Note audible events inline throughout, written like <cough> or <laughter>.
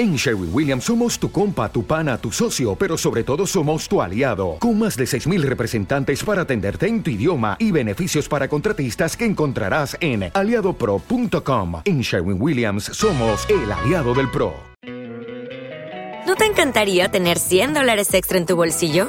En Sherwin Williams somos tu compa, tu pana, tu socio, pero sobre todo somos tu aliado, con más de 6.000 representantes para atenderte en tu idioma y beneficios para contratistas que encontrarás en aliadopro.com. En Sherwin Williams somos el aliado del PRO. ¿No te encantaría tener 100 dólares extra en tu bolsillo?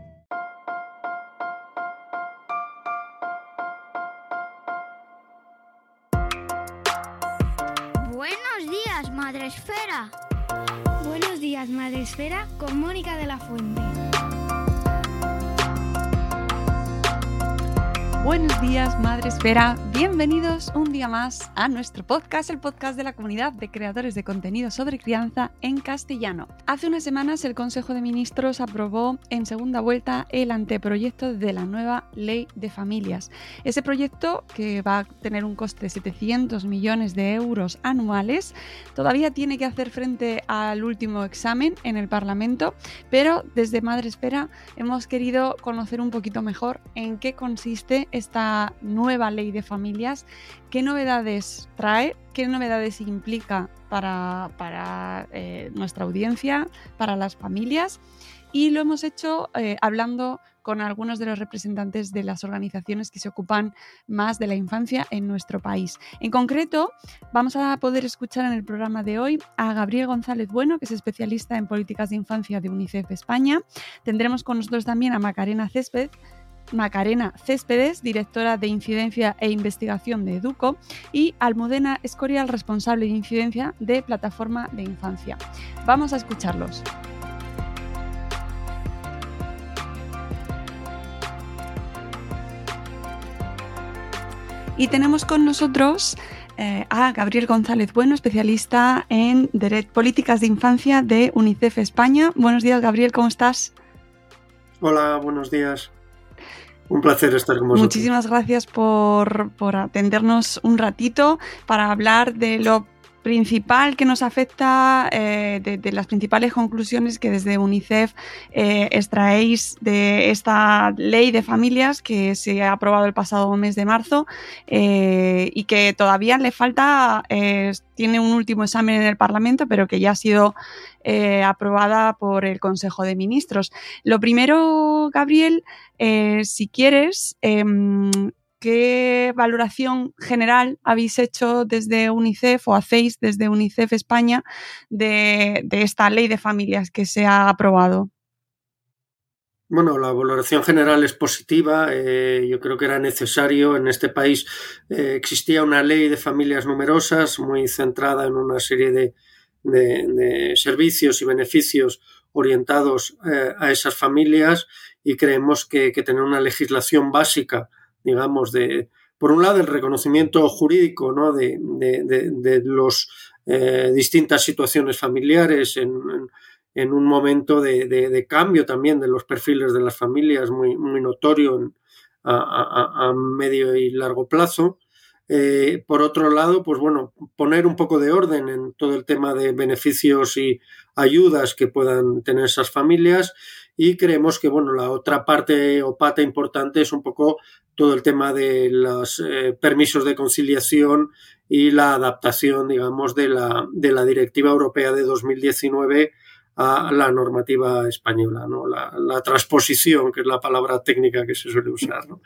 Buenos días, Madre Esfera, con Mónica de la Fuente. Buenos días, Madre Esfera. Bienvenidos un día más a nuestro podcast, el podcast de la comunidad de creadores de contenido sobre crianza en castellano. Hace unas semanas el Consejo de Ministros aprobó en segunda vuelta el anteproyecto de la nueva Ley de Familias. Ese proyecto, que va a tener un coste de 700 millones de euros anuales, todavía tiene que hacer frente al último examen en el Parlamento, pero desde Madre Esfera hemos querido conocer un poquito mejor en qué consiste esta nueva ley de familias, qué novedades trae, qué novedades implica para, para eh, nuestra audiencia, para las familias. Y lo hemos hecho eh, hablando con algunos de los representantes de las organizaciones que se ocupan más de la infancia en nuestro país. En concreto, vamos a poder escuchar en el programa de hoy a Gabriel González Bueno, que es especialista en políticas de infancia de UNICEF España. Tendremos con nosotros también a Macarena Césped, Macarena Céspedes, directora de Incidencia e Investigación de Educo, y Almudena Escorial, responsable de Incidencia de Plataforma de Infancia. Vamos a escucharlos. Y tenemos con nosotros eh, a Gabriel González Bueno, especialista en Políticas de Infancia de UNICEF España. Buenos días, Gabriel, ¿cómo estás? Hola, buenos días. Un placer estar con vosotros. Muchísimas gracias por, por atendernos un ratito para hablar de lo principal que nos afecta, eh, de, las principales conclusiones que desde UNICEF eh, extraéis de esta ley de familias que se ha aprobado el pasado mes de marzo eh, y que todavía le falta, eh, tiene un último examen en el Parlamento, pero que ya ha sido aprobada por el Consejo de Ministros. Lo primero, Gabriel, si quieres, em, ¿Qué valoración general habéis hecho desde UNICEF o hacéis desde UNICEF España de, esta ley de familias que se ha aprobado? Bueno, la valoración general es positiva. Eh, yo creo que era necesario. En este país eh, existía una ley de familias numerosas muy centrada en una serie de, servicios y beneficios orientados eh, a esas familias y creemos que, que tener una legislación básica digamos, de, por un lado, el reconocimiento jurídico ¿no? de, de, de, de los eh, distintas situaciones familiares en, en, un momento de, cambio también de los perfiles de las familias muy, muy notorio en, a, a, a, medio y largo plazo. Eh, por otro lado, pues bueno, poner un poco de orden en todo el tema de beneficios y ayudas que puedan tener esas familias y creemos que bueno la otra parte o pata importante es un poco todo el tema de los eh, permisos de conciliación y la adaptación digamos de la de la directiva europea de 2019 a la normativa española, ¿no? La, transposición, que es la palabra técnica que se suele usar, ¿no?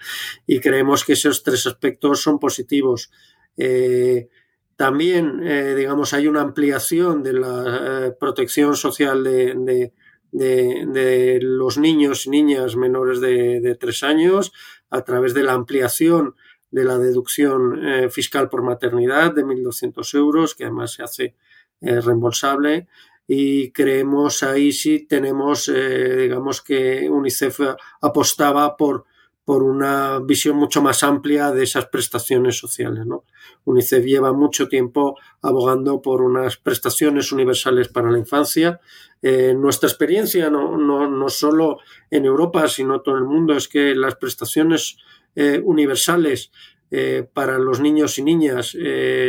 Y creemos que esos tres aspectos son positivos. Eh, también, eh, digamos, hay una ampliación de la protección social de, de, los niños y niñas menores de, de, tres años a través de la ampliación de la deducción eh, fiscal por maternidad de 1.200 euros, que además se hace eh, reembolsable y creemos ahí sí tenemos, eh, digamos que UNICEF apostaba por, por una visión mucho más amplia de esas prestaciones sociales. ¿no? UNICEF lleva mucho tiempo abogando por unas prestaciones universales para la infancia. Eh, nuestra experiencia, no, no, no, solo en Europa, sino todo el mundo, es que las prestaciones eh, universales eh, para los niños y niñas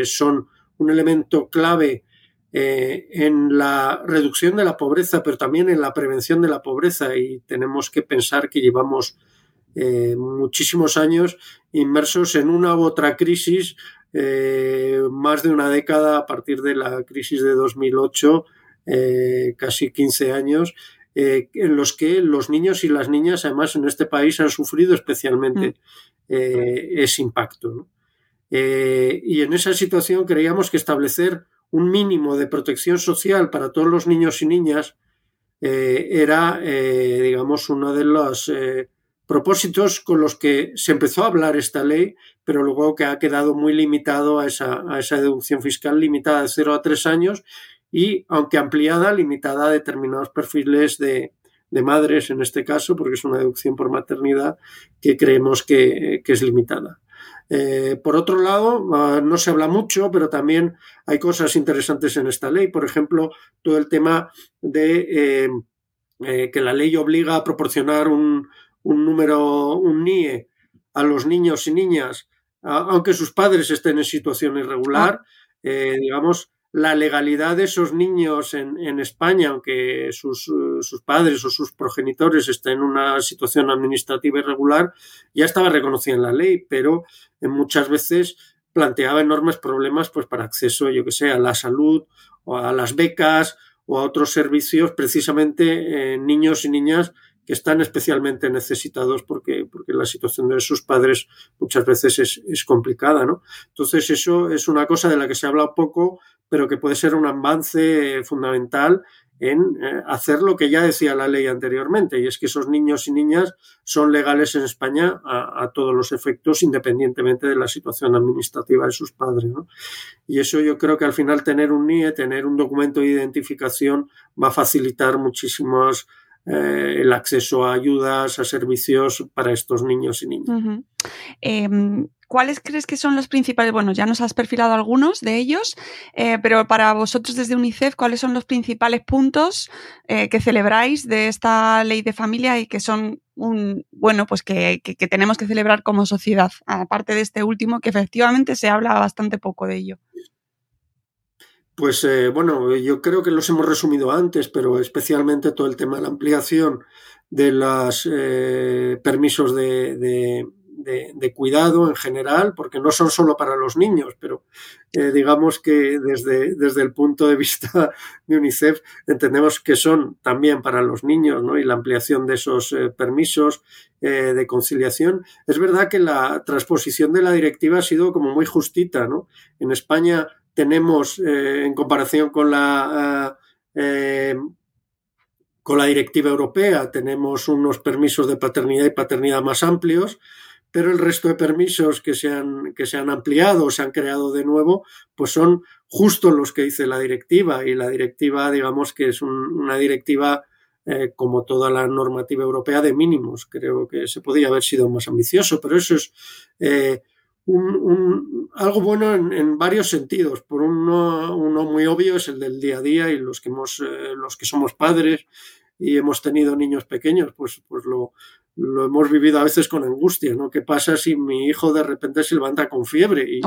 son un elemento clave en la reducción de la pobreza, pero también en la prevención de la pobreza. Y tenemos que pensar que llevamos muchísimos años inmersos en una u otra crisis, más de una década a partir de la crisis de 2008, eh, casi 15 años, en los que los niños y las niñas, además en este país, han sufrido especialmente mm. ese impacto. y en esa situación creíamos que establecer un mínimo de protección social para todos los niños y niñas era, digamos, uno de los propósitos con los que se empezó a hablar esta ley, pero luego que ha quedado muy limitado a esa, a esa deducción fiscal limitada de 0 a 3 años y, aunque ampliada, limitada a determinados perfiles de, de madres en este caso, porque es una deducción por maternidad que creemos que, que es limitada. Eh, por otro lado, ah, no se habla mucho, pero también hay cosas interesantes en esta ley. Por ejemplo, todo el tema de eh, eh, que la ley obliga a proporcionar un, un número, un NIE a los niños y niñas, aunque sus padres estén en situación irregular, ah. digamos, la legalidad de esos niños en, en España, aunque sus, sus, padres o sus progenitores estén en una situación administrativa irregular, ya estaba reconocida en la ley, pero muchas veces planteaba enormes problemas pues, para acceso, yo que sé, a la salud o a las becas o a otros servicios, precisamente eh, niños y niñas que están especialmente necesitados porque, porque la situación de sus padres muchas veces es, es, complicada, ¿no? Entonces eso es una cosa de la que se habla poco, pero que puede ser un avance fundamental en eh, hacer lo que ya decía la ley anteriormente, y es que esos niños y niñas son legales en España a, todos los efectos, independientemente de la situación administrativa de sus padres. Y eso yo creo que al final tener un NIE, tener un documento de identificación, va a facilitar muchísimos eh, el acceso a ayudas, a servicios para estos niños y niñas. ¿Cuáles crees que son los principales? Bueno, ya nos has perfilado algunos de ellos, eh, pero para vosotros desde UNICEF, ¿cuáles son los principales puntos eh, que celebráis de esta ley de familia y que son un, bueno, pues que, que, tenemos que celebrar como sociedad, aparte de este último, que efectivamente se habla bastante poco de ello? Pues eh, bueno, yo creo que los hemos resumido antes, pero especialmente todo el tema de la ampliación de los permisos de, de, cuidado en general, porque no son solo para los niños, pero eh, digamos que desde, desde el punto de vista de UNICEF entendemos que son también para los niños, ¿no? Y la ampliación de esos eh, permisos eh, de conciliación. Es verdad que la transposición de la directiva ha sido como muy justita, ¿no? En España tenemos, en comparación con la, eh, con la directiva europea, tenemos unos permisos de paternidad y paternidad más amplios, pero el resto de permisos que se han, que se han ampliado o se han creado de nuevo, pues son justo los que dice la directiva. Y la directiva, digamos que es una directiva, eh, como toda la normativa europea, de mínimos. Creo que se podría haber sido más ambicioso, pero eso es un, algo bueno en, varios sentidos. Por uno, uno muy obvio es el del día a día y los que, hemos, eh, los que somos padres y hemos tenido niños pequeños, pues, pues lo, lo hemos vivido a veces con angustia, ¿no? ¿Qué pasa si mi hijo de repente se levanta con fiebre? ¿Y,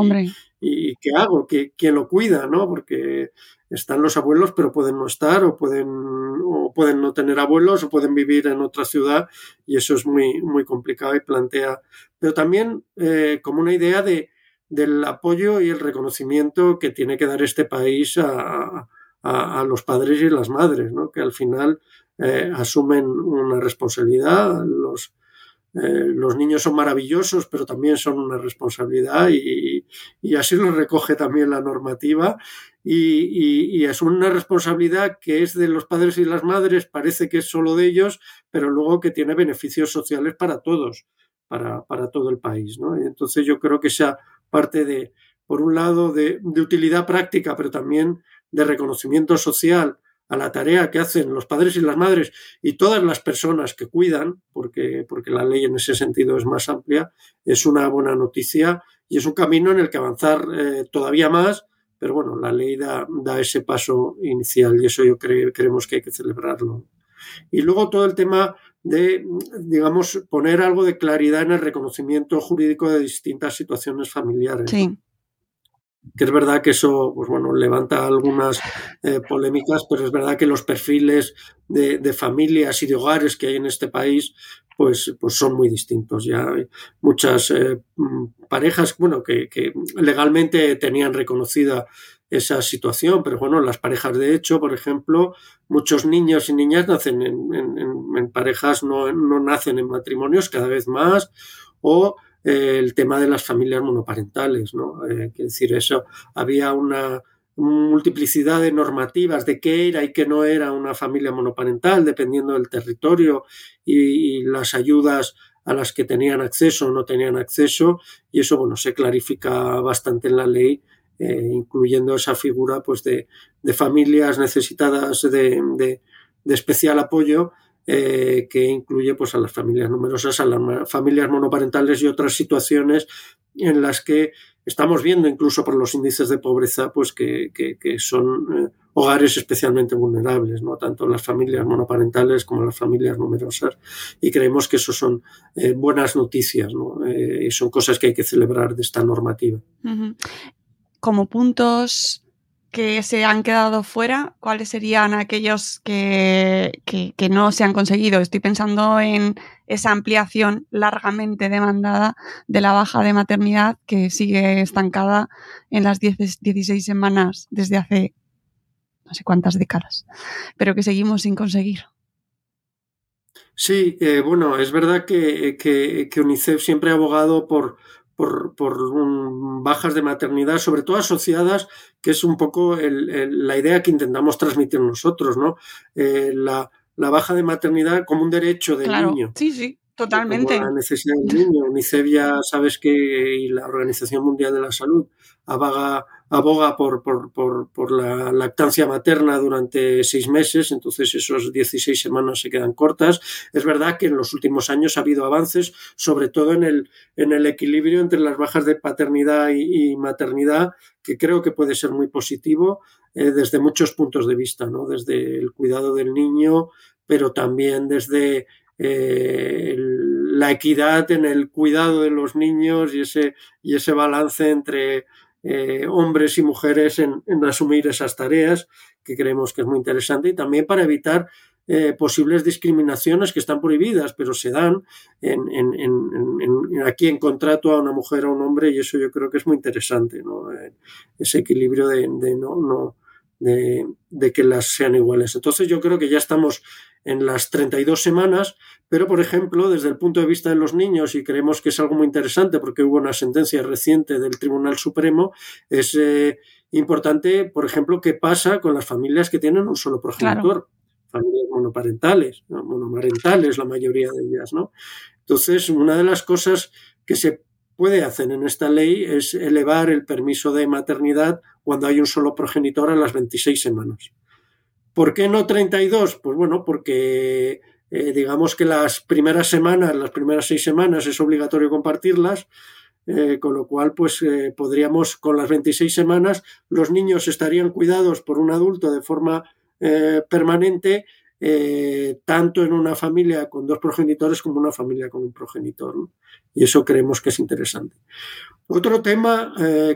¿y qué hago? ¿Quién lo cuida? ¿no? Porque están los abuelos, pero pueden no estar, o pueden, o pueden no tener abuelos, o pueden vivir en otra ciudad, y eso es muy, muy complicado y plantea, pero también eh, como una idea de, del apoyo y el reconocimiento que tiene que dar este país a, a, a los padres y las madres, ¿no? que al final eh, asumen una responsabilidad. Los, eh, los niños son maravillosos, pero también son una responsabilidad y, y así lo recoge también la normativa. Y, y, es una responsabilidad que es de los padres y las madres, parece que es solo de ellos, pero luego que tiene beneficios sociales para todos, para, para todo el país. ¿no? Entonces yo creo que esa parte de, por un lado, de, de utilidad práctica, pero también de reconocimiento social a la tarea que hacen los padres y las madres y todas las personas que cuidan, porque, porque la ley en ese sentido es más amplia, es una buena noticia y es un camino en el que avanzar eh, todavía más, pero bueno, la ley da, da ese paso inicial y eso yo creo, creemos que hay que celebrarlo. Y luego todo el tema de, digamos, poner algo de claridad en el reconocimiento jurídico de distintas situaciones familiares. Sí que es verdad que eso, pues bueno, levanta algunas eh, polémicas, pero es verdad que los perfiles de, familias y de hogares que hay en este país, pues, pues son muy distintos. Ya hay muchas eh, mm, parejas, bueno, que, legalmente tenían reconocida esa situación, pero bueno, las parejas de hecho, por ejemplo, muchos niños y niñas nacen en, parejas, no, no nacen en matrimonios cada vez más, o el tema de las familias monoparentales, ¿no? Eh, decir, eso, había una multiplicidad de normativas de qué era y qué no era una familia monoparental, dependiendo del territorio y, las ayudas a las que tenían acceso o no tenían acceso, y eso, bueno, se clarifica bastante en la ley, eh, incluyendo esa figura, pues, de, familias necesitadas de especial apoyo, eh, que incluye pues, a las familias numerosas, a las familias monoparentales y otras situaciones en las que estamos viendo, incluso por los índices de pobreza, pues que, son eh, hogares especialmente vulnerables, ¿no? tanto las familias monoparentales como las familias numerosas. Y creemos que eso son eh, buenas noticias ¿no? y son cosas que hay que celebrar de esta normativa. Como puntos que se han quedado fuera, ¿cuáles serían aquellos que, que, no se han conseguido? Estoy pensando en esa ampliación largamente demandada de la baja de maternidad que sigue estancada en las 10, 16 semanas desde hace no sé cuántas décadas, pero que seguimos sin conseguir. Sí, eh, bueno, es verdad que, que, UNICEF siempre ha abogado por, por, bajas de maternidad, sobre todo asociadas, que es un poco la idea que intentamos transmitir nosotros, ¿no? Eh, la, baja de maternidad como un derecho del niño. Sí, sí. Totalmente. la necesidad del niño. UNICEF ya sabes que y la Organización Mundial de la Salud aboga, aboga por, por, por, por, la lactancia materna durante seis meses, entonces esos 16 semanas se quedan cortas. Es verdad que en los últimos años ha habido avances, sobre todo en el, en el equilibrio entre las bajas de paternidad y, maternidad, que creo que puede ser muy positivo eh, desde muchos puntos de vista, ¿no? desde el cuidado del niño, pero también desde eh, la equidad en el cuidado de los niños y ese, y ese balance entre eh, hombres y mujeres en, asumir esas tareas, que creemos que es muy interesante, y también para evitar eh, posibles discriminaciones que están prohibidas, pero se dan en, aquí en contrato a una mujer o a un hombre, y eso yo creo que es muy interesante, ¿no? ese equilibrio de, no, no de, que las sean iguales. Entonces yo creo que ya estamos en las 32 semanas, pero por ejemplo, desde el punto de vista de los niños, y creemos que es algo muy interesante porque hubo una sentencia reciente del Tribunal Supremo, es eh, importante, por ejemplo, qué pasa con las familias que tienen un solo progenitor. Familias monoparentales, monomarentales, la mayoría de ellas, ¿no? Entonces, una de las cosas que se puede hacer en esta ley es elevar el permiso de maternidad cuando hay un solo progenitor a las 26 semanas. ¿Por qué no 32? Pues bueno, porque eh, digamos que las primeras semanas, las primeras seis semanas es obligatorio compartirlas, eh, con lo cual pues eh, podríamos con las 26 semanas los niños estarían cuidados por un adulto de forma permanente tanto en una familia con dos progenitores como una familia con un progenitor. Y eso creemos que es interesante. Otro tema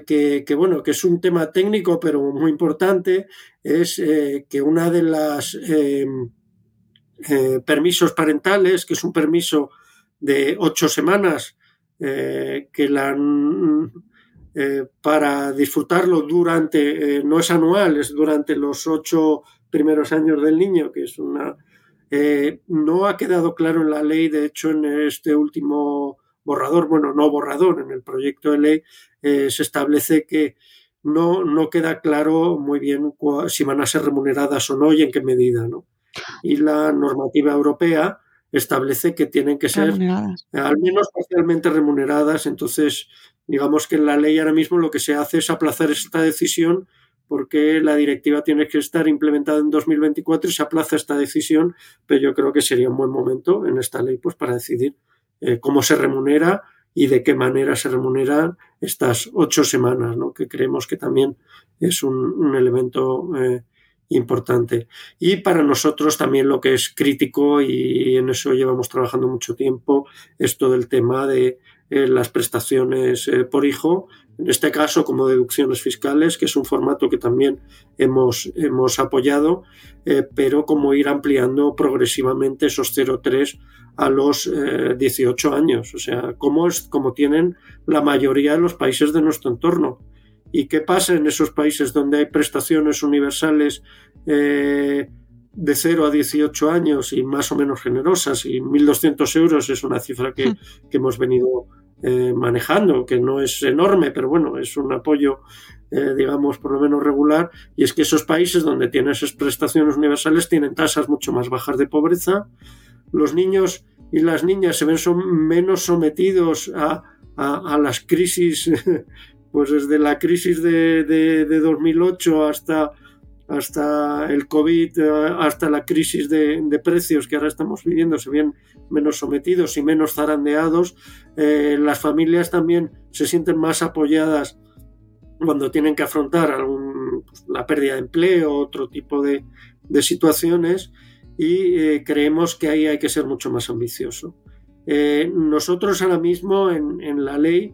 que, bueno, que es un tema técnico pero muy importante es eh, que una de las permisos parentales, que es un permiso de ocho semanas, que la para disfrutarlo durante, no es anual, es durante los ocho primeros años del niño, que es una... Eh, no ha quedado claro en la ley, de hecho en este último borrador, bueno, no borrador, en el proyecto de ley eh, se establece que no, no queda claro muy bien si van a ser remuneradas o no y en qué medida, ¿no? Y la normativa europea establece que tienen que ser al menos parcialmente remuneradas, entonces digamos que en la ley ahora mismo lo que se hace es aplazar esta decisión porque la directiva tiene que estar implementada en 2024 y se aplaza esta decisión, pero yo creo que sería un buen momento en esta ley pues para decidir eh, cómo se remunera y de qué manera se remuneran estas ocho semanas, ¿no? que creemos que también es un, elemento eh, importante. Y para nosotros también lo que es crítico, y en eso llevamos trabajando mucho tiempo, es todo el tema de eh, las prestaciones eh, por hijo, en este caso como deducciones fiscales, que es un formato que también hemos, hemos apoyado, eh, pero como ir ampliando progresivamente esos 0,3 a los 18 años, o sea, como, es, como tienen la mayoría de los países de nuestro entorno. ¿Y qué pasa en esos países donde hay prestaciones universales de 0 a 18 años y más o menos generosas? Y 1.200 euros es una cifra que, que hemos venido eh, manejando, que no es enorme, pero bueno, es un apoyo, eh, digamos, por lo menos regular, y es que esos países donde tienen esas prestaciones universales tienen tasas mucho más bajas de pobreza, los niños y las niñas se ven son menos sometidos a, las crisis, <laughs> pues desde la crisis de, de, de 2008 hasta hasta el COVID, eh, hasta la crisis de, precios que ahora estamos viviendo, se ven menos sometidos y menos zarandeados. Eh, las familias también se sienten más apoyadas cuando tienen que afrontar pues, la pérdida de empleo, otro tipo de, situaciones, y eh, creemos que ahí hay que ser mucho más ambicioso. nosotros ahora mismo en, la ley,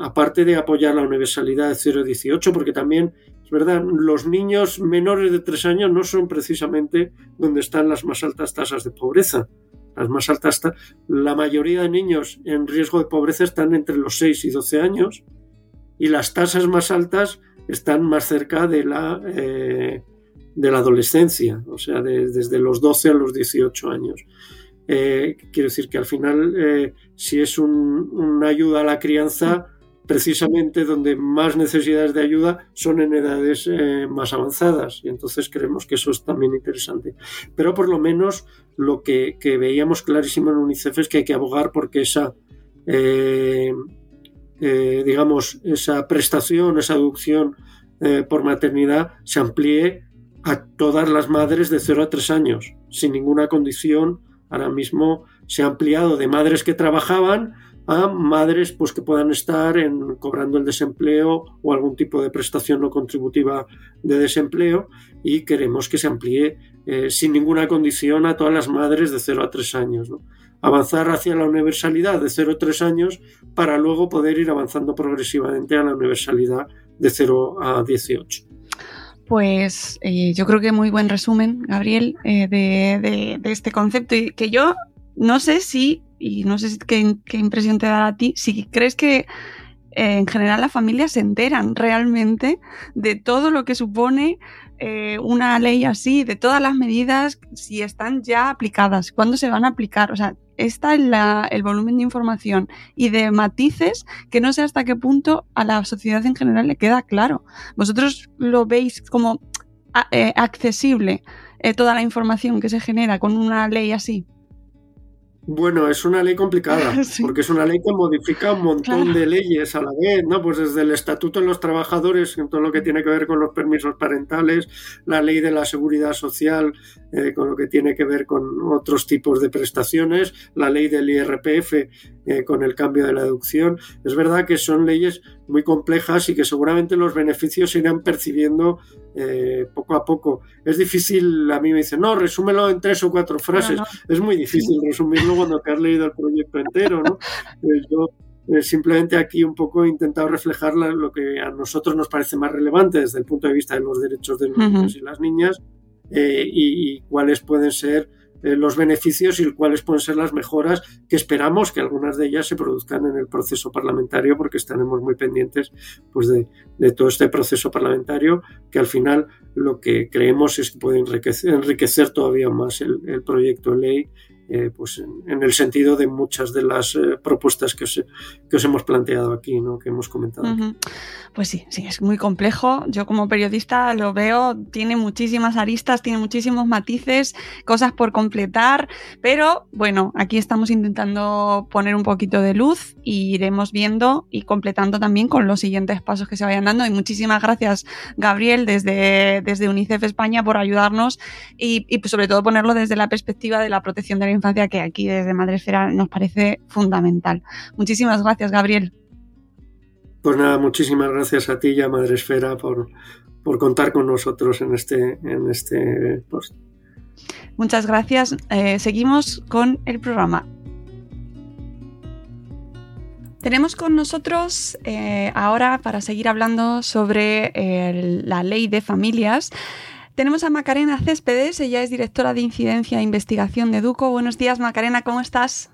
aparte de apoyar la universalidad de 0,18, porque también es verdad, los niños menores de tres años no son precisamente donde están las más altas tasas de pobreza. Las más altas, la mayoría de niños en riesgo de pobreza están entre los 6 y 12 años y las tasas más altas están más cerca de la, eh, de la adolescencia, o sea, desde los 12 a los 18 años. Eh, quiero decir que al final, eh, si es una ayuda a la crianza, precisamente donde más necesidades de ayuda son en edades eh, más avanzadas y entonces creemos que eso es también interesante. Pero por lo menos lo que, veíamos clarísimo en UNICEF es que hay que abogar porque esa, eh, eh, digamos, esa prestación, esa adopción por maternidad se amplíe a todas las madres de 0 a 3 años, sin ninguna condición. Ahora mismo se ha ampliado de madres que trabajaban a madres pues, que puedan estar en, cobrando el desempleo o algún tipo de prestación no contributiva de desempleo y queremos que se amplíe eh, sin ninguna condición a todas las madres de 0 a 3 años. Avanzar hacia la universalidad de 0 a 3 años para luego poder ir avanzando progresivamente a la universalidad de 0 a 18. Pues eh, yo creo que muy buen resumen, Gabriel, eh, de, de, este concepto y que yo no sé si y no sé qué, impresión te da a ti, si crees que eh, en general las familias se enteran realmente de todo lo que supone eh, una ley así, de todas las medidas, si están ya aplicadas, cuándo se van a aplicar. O sea, está el volumen de información y de matices que no sé hasta qué punto a la sociedad en general le queda claro. Vosotros lo veis como eh, accesible toda la información que se genera con una ley así. Bueno, es una ley complicada, <laughs> porque es una ley que modifica un montón de leyes a la vez, ¿no? Pues desde el Estatuto de los Trabajadores, en todo lo que tiene que ver con los permisos parentales, la ley de la seguridad social, eh, con lo que tiene que ver con otros tipos de prestaciones, la ley del IRPF, eh, con el cambio de la deducción. Es verdad que son leyes muy complejas y que seguramente los beneficios se irán percibiendo eh, poco a poco. Es difícil, a mí me dicen, no, resúmelo en tres o cuatro frases. Es muy difícil resumirlo cuando te has leído el proyecto entero, ¿no? <laughs> Eh, yo simplemente aquí un poco he intentado reflejar lo que a nosotros nos parece más relevante desde el punto de vista de los derechos de los niños y las niñas y, cuáles pueden ser eh, los beneficios y cuáles pueden ser las mejoras que esperamos que algunas de ellas se produzcan en el proceso parlamentario porque estaremos muy pendientes pues, de, todo este proceso parlamentario que al final lo que creemos es que puede enriquecer, todavía más el, proyecto de ley eh, pues en, el sentido de muchas de las eh, propuestas que os, que os, hemos planteado aquí, ¿no? que hemos comentado. Pues sí, sí, es muy complejo. Yo como periodista lo veo, tiene muchísimas aristas, tiene muchísimos matices, cosas por completar, pero bueno, aquí estamos intentando poner un poquito de luz y iremos viendo y completando también con los siguientes pasos que se vayan dando. Y muchísimas gracias, Gabriel, desde, desde UNICEF España por ayudarnos y, y sobre todo ponerlo desde la perspectiva de la protección de la infancia que aquí desde Madresfera nos parece fundamental. Muchísimas gracias, Gabriel. Pues nada, muchísimas gracias a ti y a Madresfera por, por contar con nosotros en este, en este post. Muchas gracias. Eh, seguimos con el programa. Tenemos con nosotros eh, ahora para seguir hablando sobre la ley de familias tenemos a Macarena Céspedes, ella es directora de Incidencia e Investigación de Educo. Buenos días, Macarena, ¿cómo estás?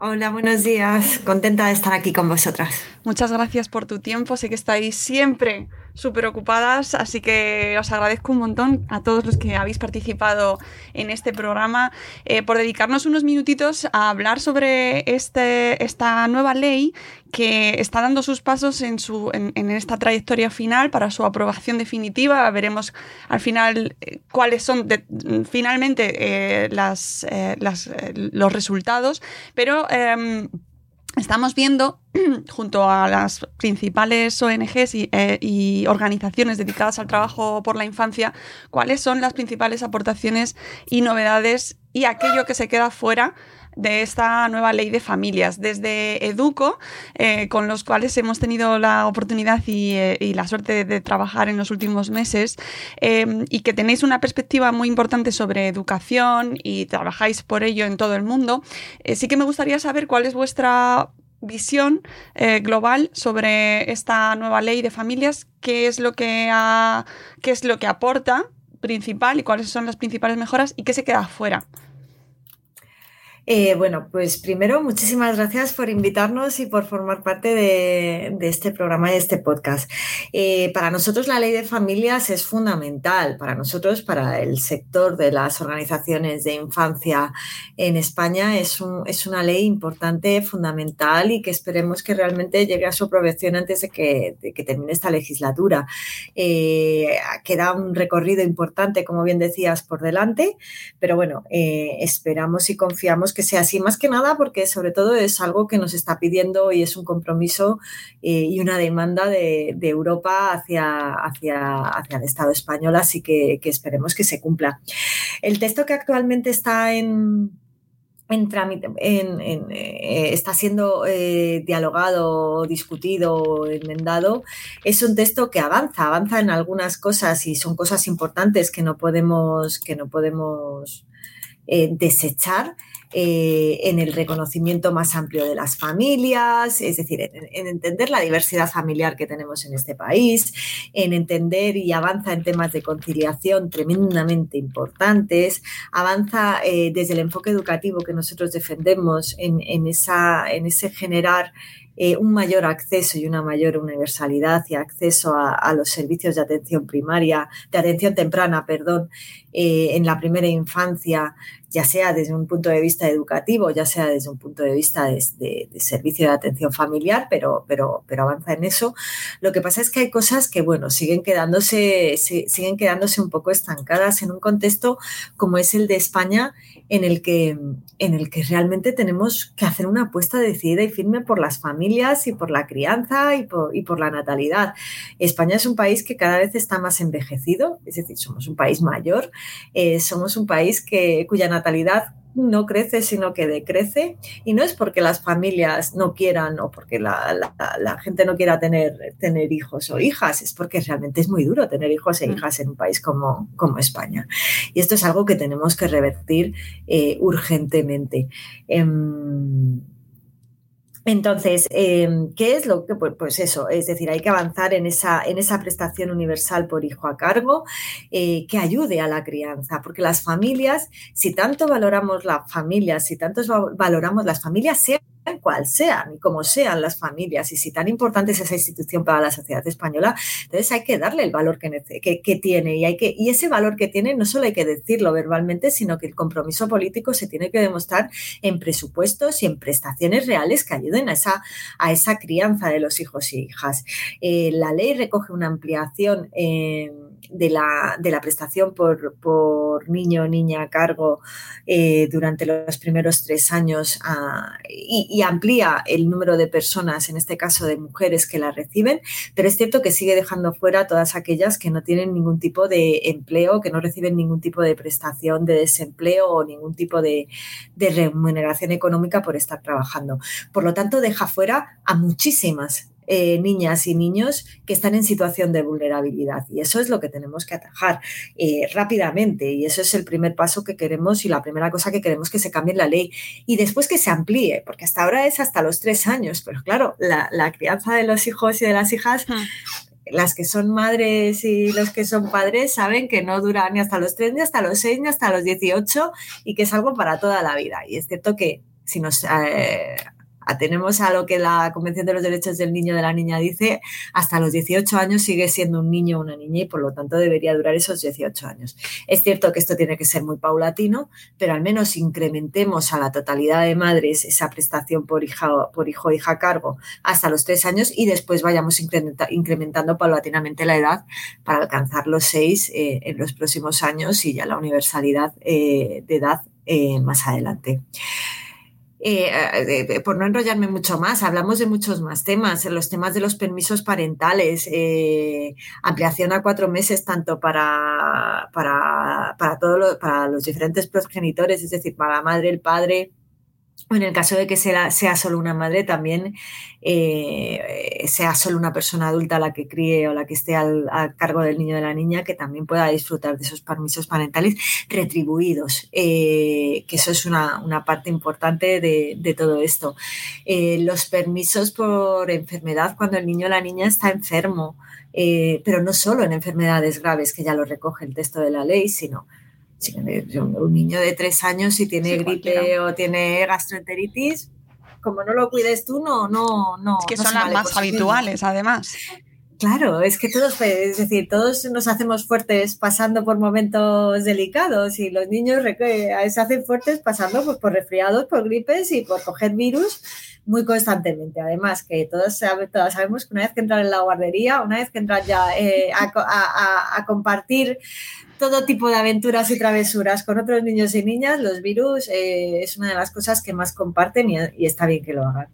Hola, buenos días. Contenta de estar aquí con vosotras. Muchas gracias por tu tiempo. Sé que estáis siempre súper ocupadas, así que os agradezco un montón a todos los que habéis participado en este programa eh, por dedicarnos unos minutitos a hablar sobre este, esta nueva ley que está dando sus pasos en, su, en, esta trayectoria final para su aprobación definitiva. Veremos al final eh, cuáles son finalmente eh, las, los resultados, pero em, estamos viendo, <clears throat> junto a las principales ONGs eh, y, organizaciones dedicadas al trabajo por la infancia, cuáles son las principales aportaciones y novedades y aquello que se queda fuera de esta nueva ley de familias. Desde Educo, eh, con los cuales hemos tenido la oportunidad y, eh, la suerte de, trabajar en los últimos meses, y que tenéis una perspectiva muy importante sobre educación y trabajáis por ello en todo el mundo, sí que me gustaría saber cuál es vuestra visión eh, global sobre esta nueva ley de familias, qué es lo que qué es lo que aporta principal y cuáles son las principales mejoras y qué se queda fuera. Eh, bueno, pues primero, muchísimas gracias por invitarnos y por formar parte de, este programa y de este podcast. Eh, para nosotros la ley de familias es fundamental, para nosotros, para el sector de las organizaciones de infancia en España, es, una ley importante, fundamental y que esperemos que realmente llegue a su aprobación antes de que, termine esta legislatura. Eh, queda un recorrido importante, como bien decías, por delante, pero bueno, esperamos y confiamos que sea así, más que nada porque sobre todo es algo que nos está pidiendo y es un compromiso eh, y una demanda de, Europa hacia, hacia, hacia, el Estado español, así que, esperemos que se cumpla. El texto que actualmente está en, en trámite, eh, está siendo eh, dialogado, discutido, enmendado, es un texto que avanza, avanza en algunas cosas y son cosas importantes que no podemos, que no podemos desechar eh, en el reconocimiento más amplio de las familias, es decir, en, entender la diversidad familiar que tenemos en este país, en entender y avanza en temas de conciliación tremendamente importantes, avanza eh, desde el enfoque educativo que nosotros defendemos en, esa, en ese generar eh, un mayor acceso y una mayor universalidad y acceso a, los servicios de atención primaria, de atención temprana, perdón, en la primera infancia, ya sea desde un punto de vista educativo, ya sea desde un punto de vista de, servicio de atención familiar, pero, pero, pero avanza en eso. Lo que pasa es que hay cosas que, bueno, siguen quedándose, siguen quedándose un poco estancadas en un contexto como es el de España, en el que, en el que realmente tenemos que hacer una apuesta decidida y firme por las familias y por la crianza y por, y por la natalidad. España es un país que cada vez está más envejecido, es decir, somos un país mayor, eh, somos un país que, cuya natalidad no crece, sino que decrece. Y no es porque las familias no quieran o porque la, gente no quiera tener, tener hijos o hijas, es porque realmente es muy duro tener hijos e mm. hijas en un país como, como España. Y esto es algo que tenemos que revertir eh, urgentemente. Em, entonces, em, ¿qué es lo que? Pues, pues, eso, es decir, hay que avanzar en esa, en esa prestación universal por hijo a cargo eh, que ayude a la crianza, porque las familias, si tanto valoramos las familias, si tanto valoramos las familias, sean cual sean y como sean las familias y si tan importante es esa institución para la sociedad española, entonces hay que darle el valor que, que, tiene y, hay que, y ese valor que tiene no solo hay que decirlo verbalmente, sino que el compromiso político se tiene que demostrar en presupuestos y en prestaciones reales que ayuden a esa, a esa crianza de los hijos y hijas. Eh, la ley recoge una ampliación. De la, de la, prestación por, por, niño o niña a cargo eh, durante los primeros tres años ah, y, amplía el número de personas, en este caso de mujeres, que la reciben, pero es cierto que sigue dejando fuera todas aquellas que no tienen ningún tipo de empleo, que no reciben ningún tipo de prestación de desempleo o ningún tipo de, de remuneración económica por estar trabajando. Por lo tanto, deja fuera a muchísimas eh, niñas y niños que están en situación de vulnerabilidad. Y eso es lo que tenemos que atajar eh, rápidamente. Y eso es el primer paso que queremos y la primera cosa que queremos que se cambie en la ley. Y después que se amplíe, porque hasta ahora es hasta los tres años. Pero claro, la, crianza de los hijos y de las hijas hmm. las que son madres y los que son padres saben que no dura ni hasta los tres, ni hasta los seis, ni hasta los 18 y que es algo para toda la vida. Y es cierto que si nos eh, atenemos a lo que la Convención de los Derechos del Niño y de la Niña dice, hasta los 18 años sigue siendo un niño o una niña y por lo tanto debería durar esos 18 años. Es cierto que esto tiene que ser muy paulatino, pero al menos incrementemos a la totalidad de madres esa prestación por, hija, por hijo o hija a cargo hasta los 3 años y después vayamos incrementando paulatinamente la edad para alcanzar los 6 eh, en los próximos años y ya la universalidad eh, de edad eh, más adelante. Eh, por no enrollarme mucho más, hablamos de muchos más temas, los temas de los permisos parentales, eh, ampliación a cuatro meses tanto para, para, para, para los diferentes progenitores, es decir, para la madre, el padre, en el caso de que sea, solo una madre, también eh, sea solo una persona adulta la que críe o la que esté al, cargo del niño o de la niña, que también pueda disfrutar de esos permisos parentales retribuidos, eh, que eso es una, parte importante de, todo esto. Eh, los permisos por enfermedad cuando el niño o la niña está enfermo, pero no solo en enfermedades graves, que ya lo recoge el texto de la ley, sino un niño de tres años si tiene gripe o tiene gastroenteritis, como no lo cuides tú, no, no, no. Es que son las más habituales, además. Claro, es que todos, es decir, todos nos hacemos fuertes pasando por momentos delicados y los niños se hacen fuertes pasando pues, por resfriados, por gripes y por coger virus muy constantemente. Además, que todos, todos sabemos que una vez que entran en la guardería, una vez que entran ya eh, a, compartir todo tipo de aventuras y travesuras con otros niños y niñas, los virus eh, es una de las cosas que más comparten y está bien que lo hagan.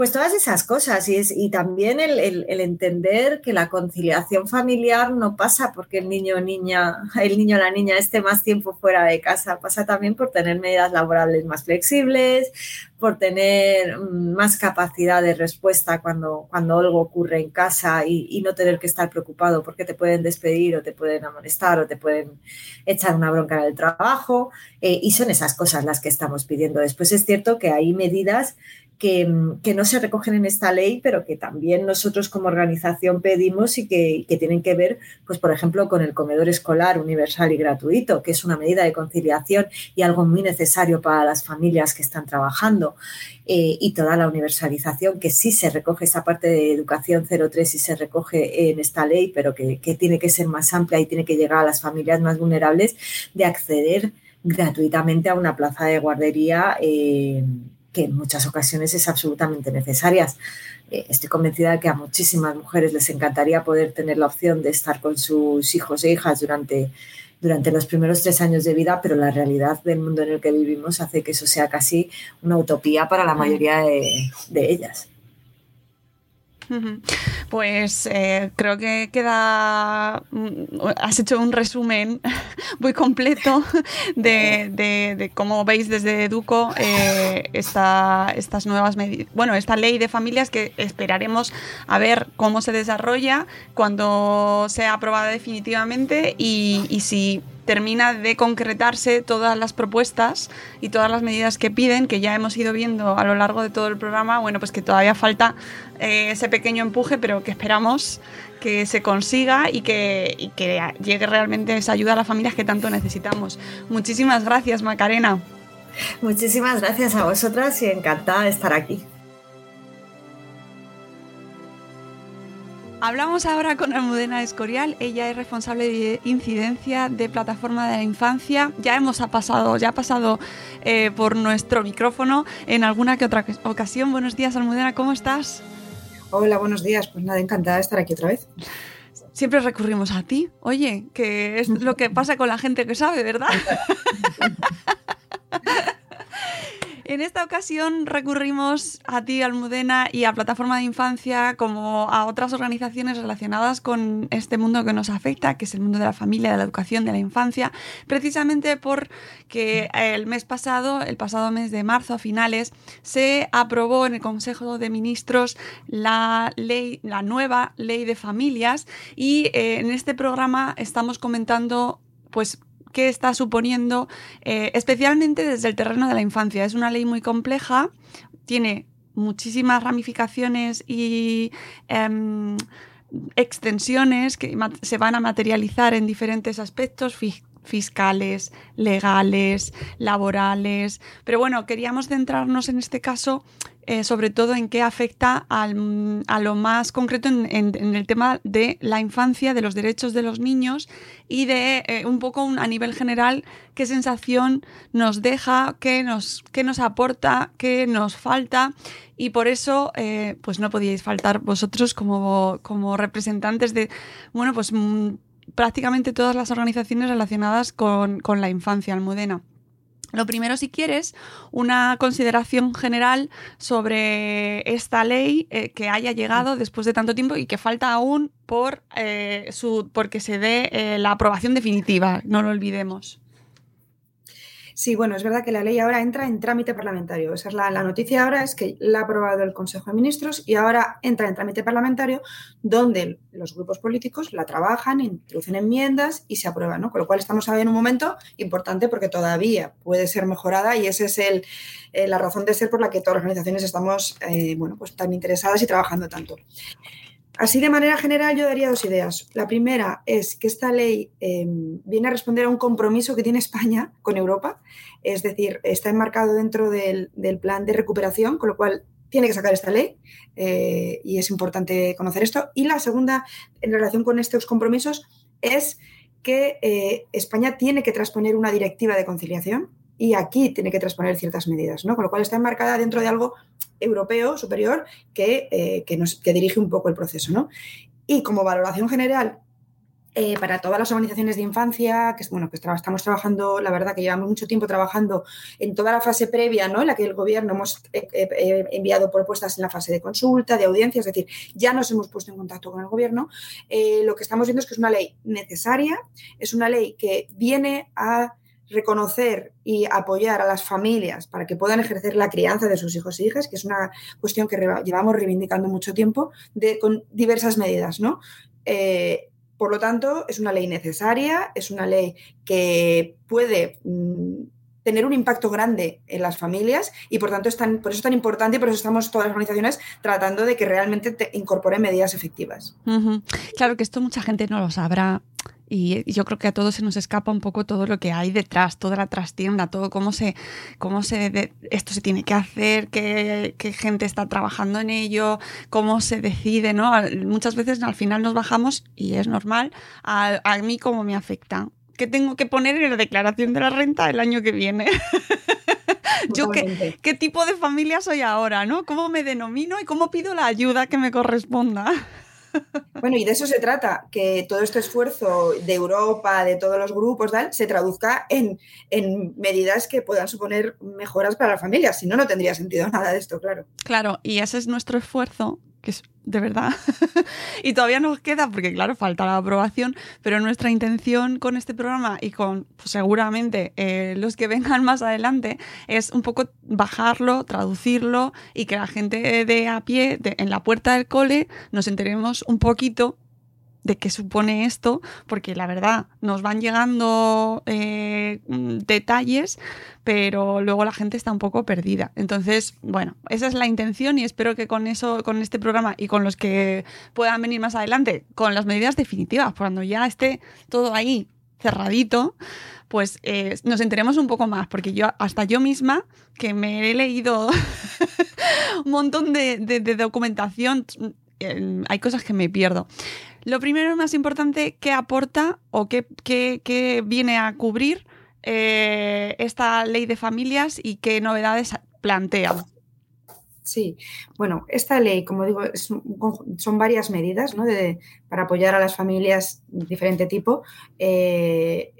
Pues todas esas cosas y, es, y también el, entender que la conciliación familiar no pasa porque el niño o niña, <laughs> el niño o la niña esté más tiempo fuera de casa, pasa también por tener medidas laborales más flexibles, por tener mm, más capacidad de respuesta cuando, cuando algo ocurre en casa y, no tener que estar preocupado porque te pueden despedir o te pueden amonestar o te pueden echar una bronca en el trabajo. Eh, y son esas cosas las que estamos pidiendo. Después es cierto que hay medidas Que, no se recogen en esta ley, pero que también nosotros como organización pedimos y que, tienen que ver, pues por ejemplo, con el comedor escolar universal y gratuito, que es una medida de conciliación y algo muy necesario para las familias que están trabajando, eh, y toda la universalización, que sí se recoge esa parte de educación 03 y se recoge en esta ley, pero que, tiene que ser más amplia y tiene que llegar a las familias más vulnerables de acceder gratuitamente a una plaza de guardería. Eh, que en muchas ocasiones es absolutamente necesaria. Eh, estoy convencida de que a muchísimas mujeres les encantaría poder tener la opción de estar con sus hijos e hijas durante, durante los primeros tres años de vida, pero la realidad del mundo en el que vivimos hace que eso sea casi una utopía para la mayoría de ellas. <laughs> Pues eh, creo que queda. Mm, has hecho un resumen <laughs> muy completo <laughs> de, cómo veis desde Educo eh, estas nuevas medidas. Bueno, esta ley de familias que esperaremos a ver cómo se desarrolla cuando sea aprobada definitivamente y si termina de concretarse todas las propuestas y todas las medidas que piden, que ya hemos ido viendo a lo largo de todo el programa, bueno, pues que todavía falta eh, ese pequeño empuje, pero que esperamos que se consiga y que, y que llegue realmente esa ayuda a las familias que tanto necesitamos. Muchísimas gracias, Macarena. Muchísimas gracias a vosotras y encantada de estar aquí. Hablamos ahora con Almudena Escorial, ella es responsable de incidencia de plataforma de la infancia. Ya hemos pasado, ya ha pasado eh, por nuestro micrófono en alguna que otra ocasión. Buenos días, Almudena, ¿cómo estás? Hola, buenos días. Pues nada, encantada de estar aquí otra vez. Siempre recurrimos a ti. Oye, que es lo que pasa con la gente que sabe, ¿verdad? <laughs> En esta ocasión recurrimos a ti, Almudena, y a Plataforma de Infancia, como a otras organizaciones relacionadas con este mundo que nos afecta, que es el mundo de la familia, de la educación, de la infancia, precisamente porque el mes pasado, el pasado mes de marzo a finales, se aprobó en el Consejo de Ministros la ley, la nueva ley de familias, y eh, en este programa estamos comentando pues qué está suponiendo, eh, especialmente desde el terreno de la infancia. Es una ley muy compleja, tiene muchísimas ramificaciones y em, extensiones que se van a materializar en diferentes aspectos fiscales, legales, laborales. Pero bueno, queríamos centrarnos en este caso eh, sobre todo en qué afecta a lo más concreto en, el tema de la infancia, de los derechos de los niños y de eh, un poco a nivel general qué sensación nos deja, qué nos, qué nos aporta, qué nos falta y por eso eh, pues no podíais faltar vosotros como, como representantes de, bueno, pues mm, prácticamente todas las organizaciones relacionadas con, con la infancia almudena. Lo primero, si quieres, una consideración general sobre esta ley eh, que haya llegado después de tanto tiempo y que falta aún por eh, su, porque se dé eh, la aprobación definitiva, no lo olvidemos. Sí, bueno, es verdad que la ley ahora entra en trámite parlamentario. Esa es la, noticia ahora, es que la ha aprobado el Consejo de Ministros y ahora entra en trámite parlamentario donde los grupos políticos la trabajan, introducen enmiendas y se aprueban, ¿no? Con lo cual estamos en un momento importante porque todavía puede ser mejorada y esa es el, eh, la razón de ser por la que todas las organizaciones estamos, eh, bueno, pues tan interesadas y trabajando tanto. Así de manera general yo daría dos ideas. La primera es que esta ley em, viene a responder a un compromiso que tiene España con Europa, es decir, está enmarcado dentro del, plan de recuperación, con lo cual tiene que sacar esta ley eh, y es importante conocer esto. Y la segunda, en relación con estos compromisos, es que eh, España tiene que transponer una directiva de conciliación y aquí tiene que transponer ciertas medidas, ¿no? Con lo cual está enmarcada dentro de algo europeo superior que, eh, que, nos, que dirige un poco el proceso. ¿no? Y como valoración general, eh, para todas las organizaciones de infancia, que, bueno, que estamos trabajando, la verdad que llevamos mucho tiempo trabajando en toda la fase previa, ¿no? en la que el gobierno hemos eh, enviado propuestas en la fase de consulta, de audiencia, es decir, ya nos hemos puesto en contacto con el gobierno. lo que estamos viendo es que es una ley necesaria, es una ley que viene a reconocer y apoyar a las familias para que puedan ejercer la crianza de sus hijos e hijas, que es una cuestión que llevamos reivindicando mucho tiempo, de, con diversas medidas, ¿no? Eh, por lo tanto, es una ley necesaria, es una ley que puede mm, tener un impacto grande en las familias y por tanto es tan, por eso es tan importante y por eso estamos todas las organizaciones tratando de que realmente te incorporen medidas efectivas. Claro que esto mucha gente no lo sabrá y yo creo que a todos se nos escapa un poco todo lo que hay detrás, toda la trastienda, todo cómo se, cómo se esto se tiene que hacer, qué, gente está trabajando en ello, cómo se decide, ¿no? Muchas veces al final nos bajamos, y es normal, a, a mí cómo me afecta. ¿Qué tengo que poner en la declaración de la renta el año que viene? <laughs> Yo qué, qué tipo de familia soy ahora, ¿no? ¿Cómo me denomino y cómo pido la ayuda que me corresponda? Bueno, y de eso se trata, que todo este esfuerzo de Europa, de todos los grupos, se traduzca en, en, medidas que puedan suponer mejoras para las familias. Si no, no tendría sentido nada de esto, claro. Claro, y ese es nuestro esfuerzo que es de verdad. <laughs> y todavía nos queda, porque claro, falta la aprobación, pero nuestra intención con este programa y con pues, seguramente eh, los que vengan más adelante es un poco bajarlo, traducirlo y que la gente de a pie, en la puerta del cole, nos enteremos un poquito de qué supone esto, porque la verdad nos van llegando eh, detalles, pero luego la gente está un poco perdida. Entonces, bueno, esa es la intención y espero que con eso, con este programa y con los que puedan venir más adelante, con las medidas definitivas, cuando ya esté todo ahí cerradito, pues eh, nos enteremos un poco más, porque yo, hasta yo misma, que me he leído <laughs> un montón de, documentación, eh, hay cosas que me pierdo. Lo primero más importante, ¿qué aporta o qué, viene a cubrir eh, esta ley de familias y qué novedades plantea? Sí, bueno, esta ley, como digo, son varias medidas ¿no? para apoyar a las familias de diferente tipo. Eh,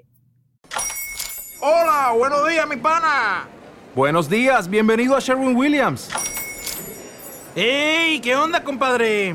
Hola, buenos días, mi pana. Buenos días, bienvenido a Sherwin Williams. ¡Ey! ¿Qué onda, compadre?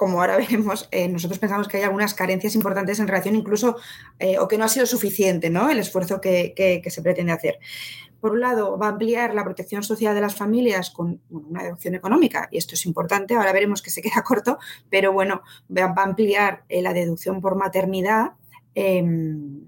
como ahora veremos, eh, nosotros pensamos que hay algunas carencias importantes en relación incluso, eh, o que no ha sido suficiente ¿no? el esfuerzo que, se pretende hacer. Por un lado, va a ampliar la protección social de las familias con una deducción económica, y esto es importante, ahora veremos que se <laughs> queda corto, pero bueno, va a ampliar eh, la deducción por maternidad. Em,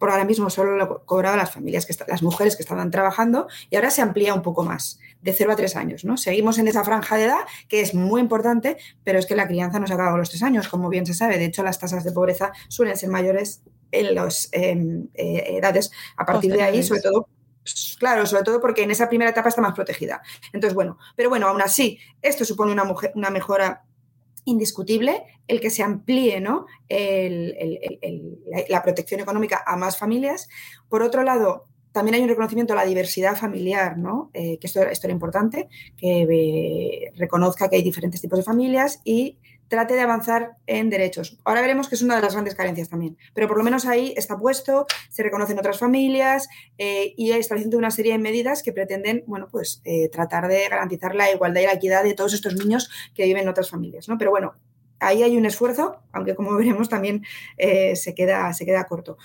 por ahora mismo solo lo cobraba las familias, que las mujeres que estaban trabajando, y ahora se amplía un poco más de 0 a 3 años. ¿no? Seguimos en esa franja de edad, que es muy importante, pero es que la crianza no se acaba a los 3 años, como bien se sabe. De hecho, las tasas de pobreza suelen ser mayores en las em, eh, edades a partir de ahí, sobre todo Claro, sobre todo porque en esa primera etapa está más protegida. Entonces, bueno, pero bueno, aún así, esto supone una, una mejora indiscutible el que se amplíe ¿no? la protección económica a más familias. Por otro lado, también hay un reconocimiento a la diversidad familiar, ¿no? Eh, que esto, esto, era importante, que eh, reconozca que hay diferentes tipos de familias y trate de avanzar en derechos. Ahora veremos que es una de las grandes carencias también, pero por lo menos ahí está puesto, se reconocen otras familias eh, y está haciendo una serie de medidas que pretenden, bueno, pues tratar de garantizar la igualdad y la equidad de todos estos niños que viven en otras familias, ¿no? Pero bueno, ahí hay un esfuerzo, aunque como <laughs> veremos también se, queda, se queda corto.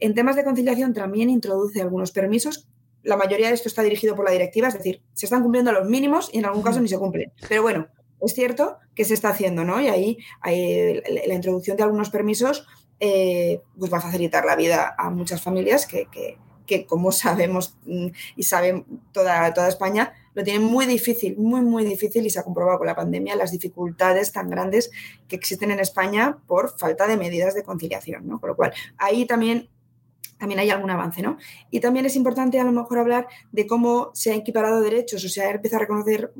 En temas de conciliación también introduce algunos permisos. La mayoría de esto está dirigido por la directiva, es decir, se están cumpliendo los mínimos y en algún caso ni se cumplen. Pero bueno, es cierto que se está haciendo, ¿no? Y ahí la introducción de algunos permisos eh, pues va a facilitar la vida a muchas familias que, como <laughs> sabemos mm, y saben toda, toda España, lo tienen muy difícil, muy, muy difícil y se ha comprobado con la pandemia las dificultades tan grandes que existen en España por falta de medidas de conciliación, ¿no? Con lo cual, ahí también también hay algún avance, ¿no? Y también es importante a lo mejor hablar de cómo se han equiparado derechos, o sea, empezado a reconocer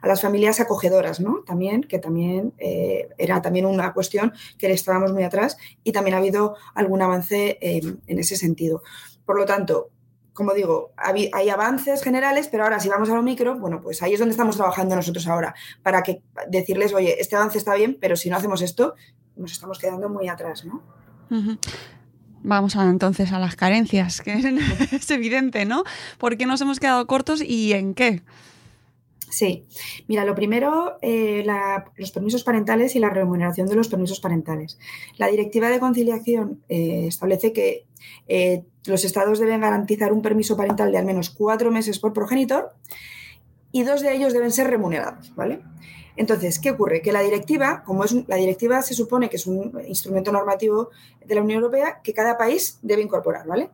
a las familias acogedoras, ¿no? También, que también eh, era también una cuestión que estábamos muy atrás y también ha habido algún avance en ese sentido. Por lo tanto, como digo, hay, avances generales, pero ahora si vamos a lo micro, bueno, pues ahí es donde estamos trabajando nosotros ahora, para que decirles, oye, este avance está bien, pero si no hacemos esto, nos estamos quedando muy atrás, ¿no? Vamos a, entonces a las carencias, que <laughs> es evidente, ¿no? ¿Por qué nos hemos quedado cortos y en qué? Sí, mira, lo primero, eh, los permisos parentales y la remuneración de los permisos parentales. La directiva de conciliación eh, establece que eh, los estados deben garantizar un permiso parental de al menos cuatro meses por progenitor y dos de ellos deben ser remunerados, ¿vale? Entonces, ¿qué ocurre? Que la directiva, como es la directiva se supone que es un instrumento normativo de la Unión Europea que cada país debe incorporar, ¿vale?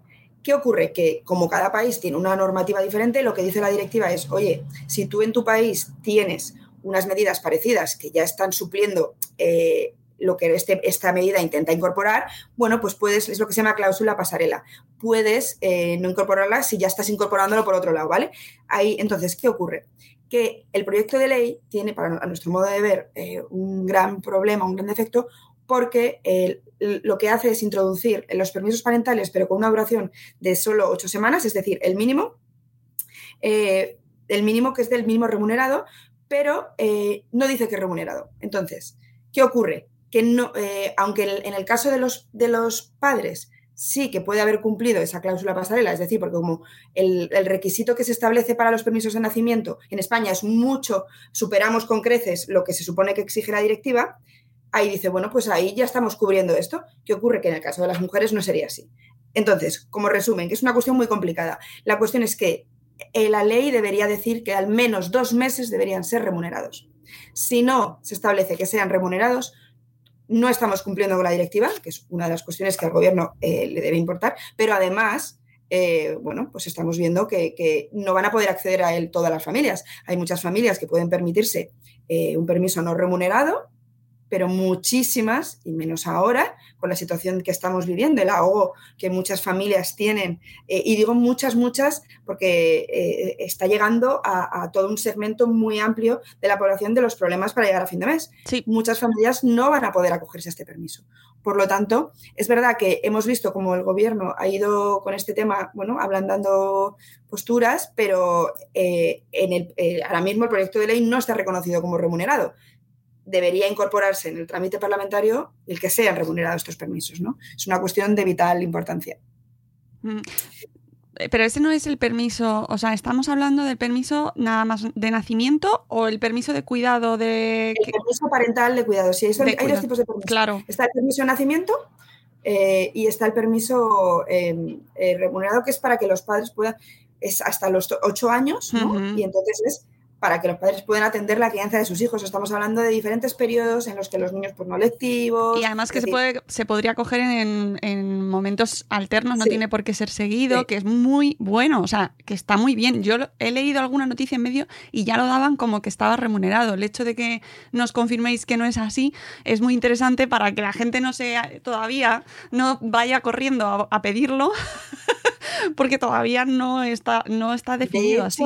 ¿Qué ocurre? Que como cada país tiene una normativa diferente, lo que dice la directiva es, oye, si tú en tu país tienes unas medidas parecidas que ya están supliendo eh, lo que este, esta medida intenta incorporar, bueno, pues puedes, es lo que se llama cláusula pasarela. Puedes eh, no incorporarla si ya estás incorporándolo por otro lado, ¿vale? Ahí, entonces, ¿qué ocurre? que el proyecto de ley tiene, para a nuestro modo de ver, eh, un gran problema, un gran defecto, porque lo que hace es introducir los permisos parentales, pero con una duración de solo ocho semanas, es decir, el mínimo, eh, el mínimo que es del mínimo remunerado, pero eh, no dice que remunerado. Entonces, ¿qué ocurre? Que no, aunque en el caso de los, de los padres sí que puede haber cumplido esa cláusula pasarela, es decir, porque como el, requisito que se establece para los permisos de nacimiento en España es mucho, superamos con creces lo que se supone que exige la directiva, ahí dice, bueno, pues ahí ya estamos cubriendo esto. ¿Qué ocurre? Que en el caso de las mujeres no sería así. Entonces, como resumen, que es una cuestión muy complicada, la cuestión es que eh, la ley debería decir que al menos dos meses deberían ser remunerados. Si no se establece que sean remunerados, no estamos cumpliendo con la directiva, que es una de las cuestiones que al gobierno eh, le debe importar, pero además, eh, bueno, pues estamos viendo que, no van a poder acceder a él todas las familias. Hay muchas familias que pueden permitirse un permiso no remunerado pero muchísimas, y menos ahora, con la situación que estamos viviendo, el ahogo que muchas familias tienen, eh, y digo muchas, muchas, porque eh, está llegando a, a, todo un segmento muy amplio de la población de los problemas para llegar a fin de mes. Sí. Muchas familias no van a poder acogerse a este permiso. Por lo tanto, es verdad que hemos visto como el gobierno ha ido con este tema, bueno, ablandando posturas, pero eh, en el, ahora mismo el proyecto de ley no está reconocido como remunerado debería incorporarse en el trámite parlamentario el que sean remunerados estos permisos. ¿no? Es una cuestión de vital importancia. Mm. Pero ese no es el permiso, o sea, estamos hablando del permiso nada más de nacimiento o el permiso de cuidado de... El permiso parental de cuidado, sí, De hay cuidado. dos tipos de permiso. Claro. Está el permiso de nacimiento eh, y está el permiso eh, eh, remunerado que es para que los padres puedan, es hasta los ocho años, ¿no? Y entonces es para que los padres puedan atender la crianza de sus hijos. Estamos hablando de diferentes periodos en los que los niños pues no lectivos... Y además que se, puede, se podría coger en, en momentos alternos, no Sí. tiene por qué ser seguido, Sí. que es muy bueno, o sea, que está muy bien. Yo he leído alguna noticia en medio y ya lo daban como que estaba remunerado. El hecho de que nos confirméis que no es así es muy interesante para que la gente no sea todavía, no vaya corriendo a, a pedirlo, <laughs> porque todavía no está, no está definido de así.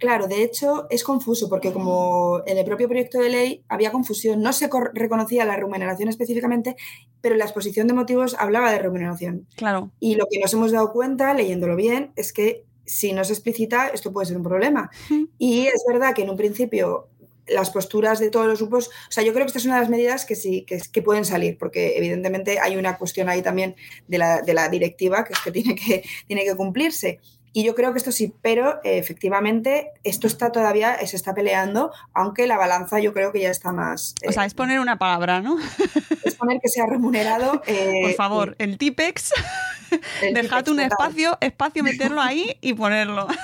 Claro, de hecho es confuso porque como en el propio proyecto de ley había confusión, no se reconocía la remuneración específicamente, pero la exposición de motivos hablaba de remuneración. Claro. Y lo que nos hemos dado cuenta, leyéndolo bien, es que si no se explicita, esto puede ser un problema. Ujú. Y es verdad que en un principio las posturas de todos los grupos, o sea, yo creo que esta es una de las medidas que sí, que, que pueden salir, porque evidentemente hay una cuestión ahí también de la, de la directiva que es que tiene que, tiene que cumplirse. Y yo creo que esto sí, pero eh, efectivamente esto está todavía, se está peleando, aunque la balanza yo creo que ya está más... O sea, es poner una palabra, ¿no? <laughs> es poner que sea remunerado. eh, Por favor, el Tipex, <laughs> el dejad un total. espacio, espacio, meterlo ahí y ponerlo. <laughs>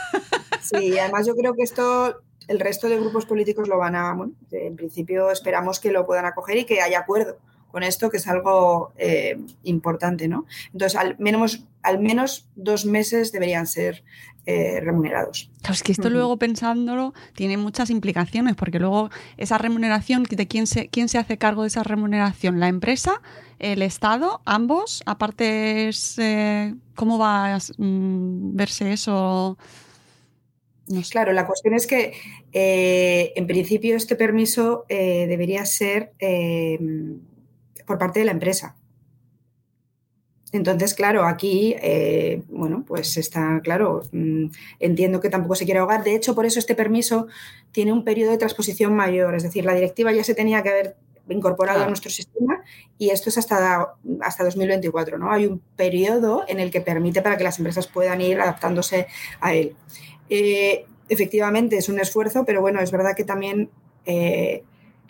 Sí, y además yo creo que esto el resto de grupos políticos lo van a, bueno, en principio esperamos que lo puedan acoger y que haya acuerdo con esto, que es algo eh, importante, ¿no? Entonces, al menos, al menos dos meses deberían ser eh, remunerados. Claro, es que esto luego pensándolo tiene muchas implicaciones, porque luego esa remuneración, ¿de quién se, quién se hace cargo de esa remuneración? ¿La empresa? ¿El Estado? ¿Ambos? Aparte, es, eh, ¿cómo va a mm, verse eso? No sé. Claro, la cuestión es que eh, en principio este permiso debería ser por parte de la empresa. Entonces, claro, aquí, eh, bueno, pues está claro, mm, entiendo que tampoco se quiere ahogar. De hecho, por eso este permiso tiene un periodo de transposición mayor, es decir, la directiva ya se tenía que haber incorporado Claro. a nuestro sistema y esto es hasta, hasta 2024, ¿no? Hay un periodo en el que permite para que las empresas puedan ir adaptándose a él. Eh, efectivamente es un esfuerzo, pero bueno, es verdad que también eh,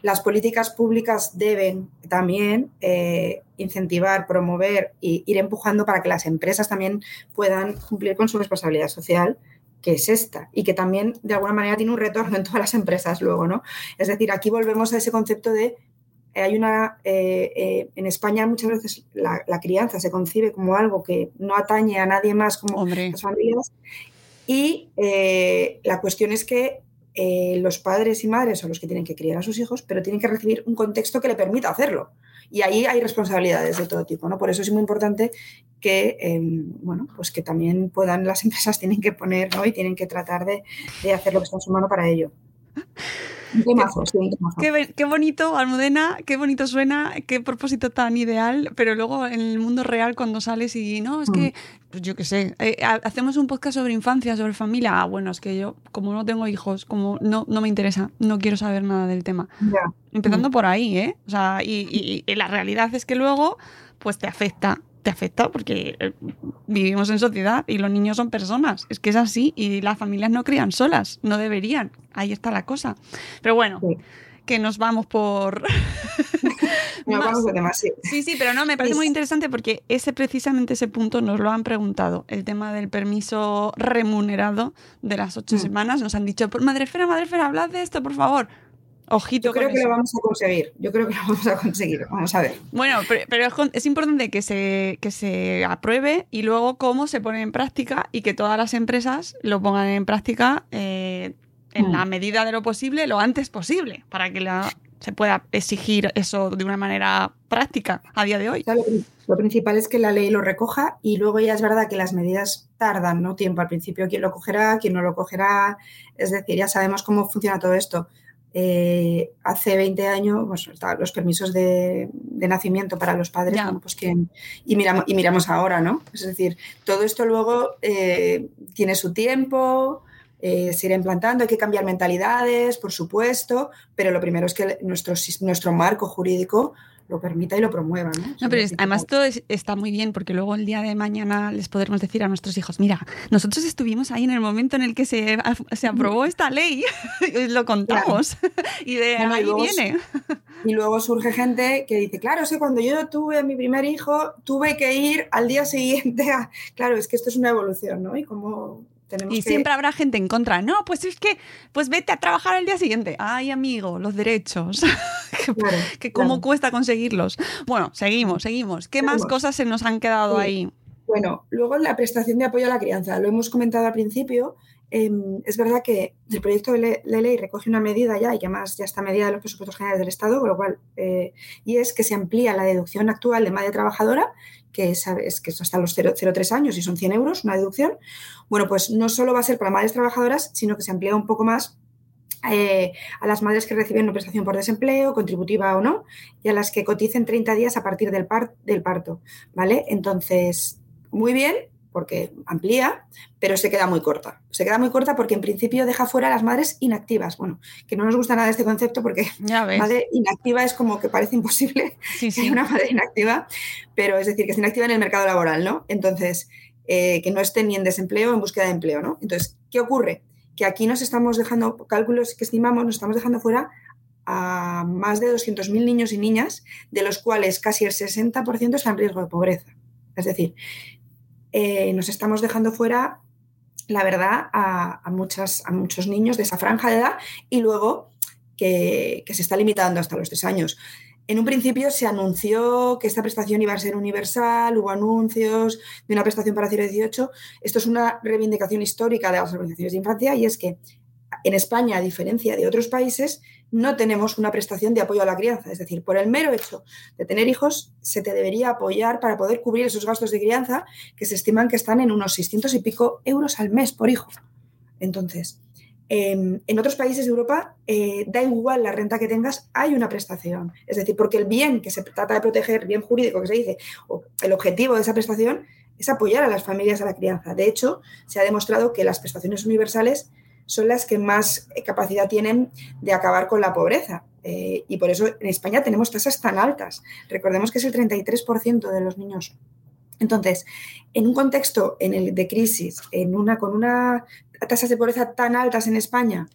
las políticas públicas deben también eh, incentivar, promover e ir empujando para que las empresas también puedan cumplir con su responsabilidad social que es esta y que también de alguna manera tiene un retorno en todas las empresas luego, ¿no? Es decir, aquí volvemos a ese concepto de eh, hay una eh, eh, en España muchas veces la, la, crianza se concibe como algo que no atañe a nadie más como Hombre. las familias y eh, la cuestión es que eh, los padres y madres son los que tienen que criar a sus hijos, pero tienen que recibir un contexto que le permita hacerlo. Y ahí hay responsabilidades de todo tipo, ¿no? Por eso es muy importante que, eh, bueno, pues que también puedan, las <laughs> empresas tienen que poner, ¿no? Y tienen que tratar de, de hacer lo que está en su mano para ello. Un temazo, sí, un temazo. Qué, qué, bonito, Almudena, qué bonito suena, qué propósito tan ideal, pero luego en el mundo real cuando sales y no, es que, pues yo qué sé, eh, hacemos un podcast sobre infancia, sobre familia, ah, bueno, es que yo como no tengo hijos, como no, no me interesa, no quiero saber nada del tema. Ya. Empezando por ahí, ¿eh? O sea, y, y, y la realidad es que luego, pues te afecta, te afecta porque eh, vivimos en sociedad y los niños son personas. Es que es así y las familias no crían solas, no deberían. Ahí está la cosa. Pero bueno, sí. que nos vamos por... <laughs> vamos sí, sí, pero no, me parece muy interesante porque ese precisamente ese punto nos lo han preguntado, el tema del permiso remunerado de las ocho mm. semanas. Nos han dicho, madrefera, madrefera, hablad de esto, por favor. Ojito. Yo creo con que eso. lo vamos a conseguir. Yo creo que lo vamos a conseguir. Vamos a ver. Bueno, pero, pero es, importante que se, que se apruebe y luego cómo se pone en práctica y que todas las empresas lo pongan en práctica eh, en Mm. la medida de lo posible, lo antes posible, para que la- se pueda exigir eso de una manera práctica a día de hoy. Lo, pri- lo principal es que la ley lo recoja y luego ya es verdad que las medidas tardan, ¿no? Tiempo al principio, quién lo cogerá, quién no lo cogerá. Es decir, ya sabemos cómo funciona todo esto. Eh, hace 20 años, pues, los permisos de, de nacimiento para los padres, bueno, pues que, y, miramos, y miramos ahora, ¿no? Es decir, todo esto luego eh, tiene su tiempo, eh, se irá implantando, hay que cambiar mentalidades, por supuesto, pero lo primero es que nuestro marco jurídico lo permita y lo promueva. ¿no? No, pero es- además todo es- está muy bien porque luego el día de mañana les podremos decir a nuestros hijos, mira, nosotros estuvimos ahí en el momento en el que se, se aprobó <laughs> esta ley <laughs> y lo contamos <laughs> y de No, no, y ahí luego viene. Y luego surge gente que dice, claro, es que cuando yo tuve a mi primer hijo, tuve que ir al día siguiente a... Claro, es que esto es una evolución, ¿no? Y como tenemos Y que... siempre habrá gente en contra. No, pues es que, pues vete a trabajar el día siguiente. Ay, amigo, los derechos. <laughs> que, Claro, que cómo claro. cuesta conseguirlos. Bueno, seguimos, seguimos. ¿Qué más cosas se nos han quedado Sí. ahí? Bueno, luego la prestación de apoyo a la crianza, lo hemos comentado al principio. Em, es verdad que el proyecto de le- de ley recoge una medida ya, y que además ya está medida de los presupuestos generales del Estado, con lo cual, eh, y es que se amplía la deducción actual de madre trabajadora, que es, que es hasta los 0 0,3 años y son 100 euros, una deducción. Bueno, pues no solo va a ser para madres trabajadoras, sino que se amplía un poco más eh, a las madres que reciben una prestación por desempleo, contributiva o no, y a las que coticen 30 días a partir del, par- del parto, ¿vale? Entonces, muy bien, porque amplía, pero se queda muy corta. Se queda muy corta porque en principio deja fuera a las madres inactivas. Bueno, que no nos gusta nada este concepto porque Ya ves. madre inactiva es como que parece imposible <laughs> Sí, sí. una madre inactiva, pero es decir, que esté inactiva en el mercado laboral, ¿no? Entonces, eh, que no esté ni en desempleo o en búsqueda de empleo, ¿no? Entonces, ¿qué ocurre? Que aquí nos estamos dejando, cálculos que estimamos, nos estamos dejando fuera a más de 200.000 niños y niñas, de los cuales casi el 60% está en riesgo de pobreza. Es decir, eh, nos estamos dejando fuera, la verdad, a, a muchos niños de esa franja de edad y luego que, que se está limitando hasta los tres años. En un principio se anunció que esta prestación iba a ser universal, hubo anuncios de una prestación para 0-18. Esto es una reivindicación histórica de las organizaciones de infancia y es que en España, a diferencia de otros países, no tenemos una prestación de apoyo a la crianza. Es decir, por el mero hecho de tener hijos, se te debería apoyar para poder cubrir esos gastos de crianza que se estiman que están en unos 600 y pico euros al mes por hijo. Entonces, eh, en otros países de Europa, eh, da igual la renta que tengas, hay una prestación. Es decir, porque el bien que se trata de proteger, bien jurídico que se dice, o el objetivo de esa prestación es apoyar a las familias a la crianza. De hecho, se ha demostrado que las prestaciones universales son las que más capacidad tienen de acabar con la pobreza. Eh, y por eso en España tenemos tasas tan altas. Recordemos que es el 33% de los niños. Entonces, en un contexto en el de crisis, en una, con una tasas de pobreza tan altas en España,